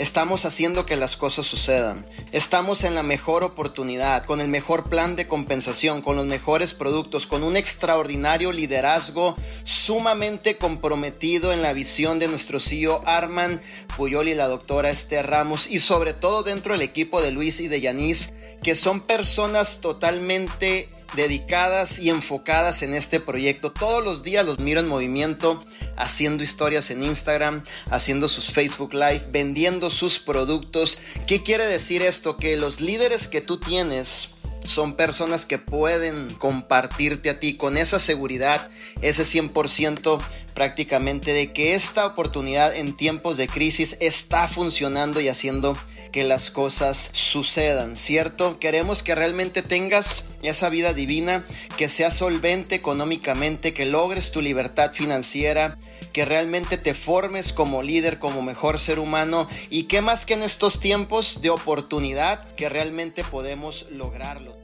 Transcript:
estamos haciendo que las cosas sucedan. Estamos en la mejor oportunidad, con el mejor plan de compensación, con los mejores productos, con un extraordinario liderazgo sumamente comprometido en la visión de nuestro CEO Arman Puyol y la doctora Esther Ramos y sobre todo dentro del equipo de Luis y de Yanis, que son personas totalmente dedicadas y enfocadas en este proyecto. Todos los días los miro en movimiento, haciendo historias en Instagram, haciendo sus Facebook Live, vendiendo sus productos. ¿Qué quiere decir esto? Que los líderes que tú tienes son personas que pueden compartirte a ti con esa seguridad, ese 100% prácticamente de que esta oportunidad en tiempos de crisis está funcionando y haciendo que las cosas sucedan, ¿cierto? Queremos que realmente tengas esa vida divina, que seas solvente económicamente, que logres tu libertad financiera, que realmente te formes como líder, como mejor ser humano y que más que en estos tiempos de oportunidad, que realmente podemos lograrlo.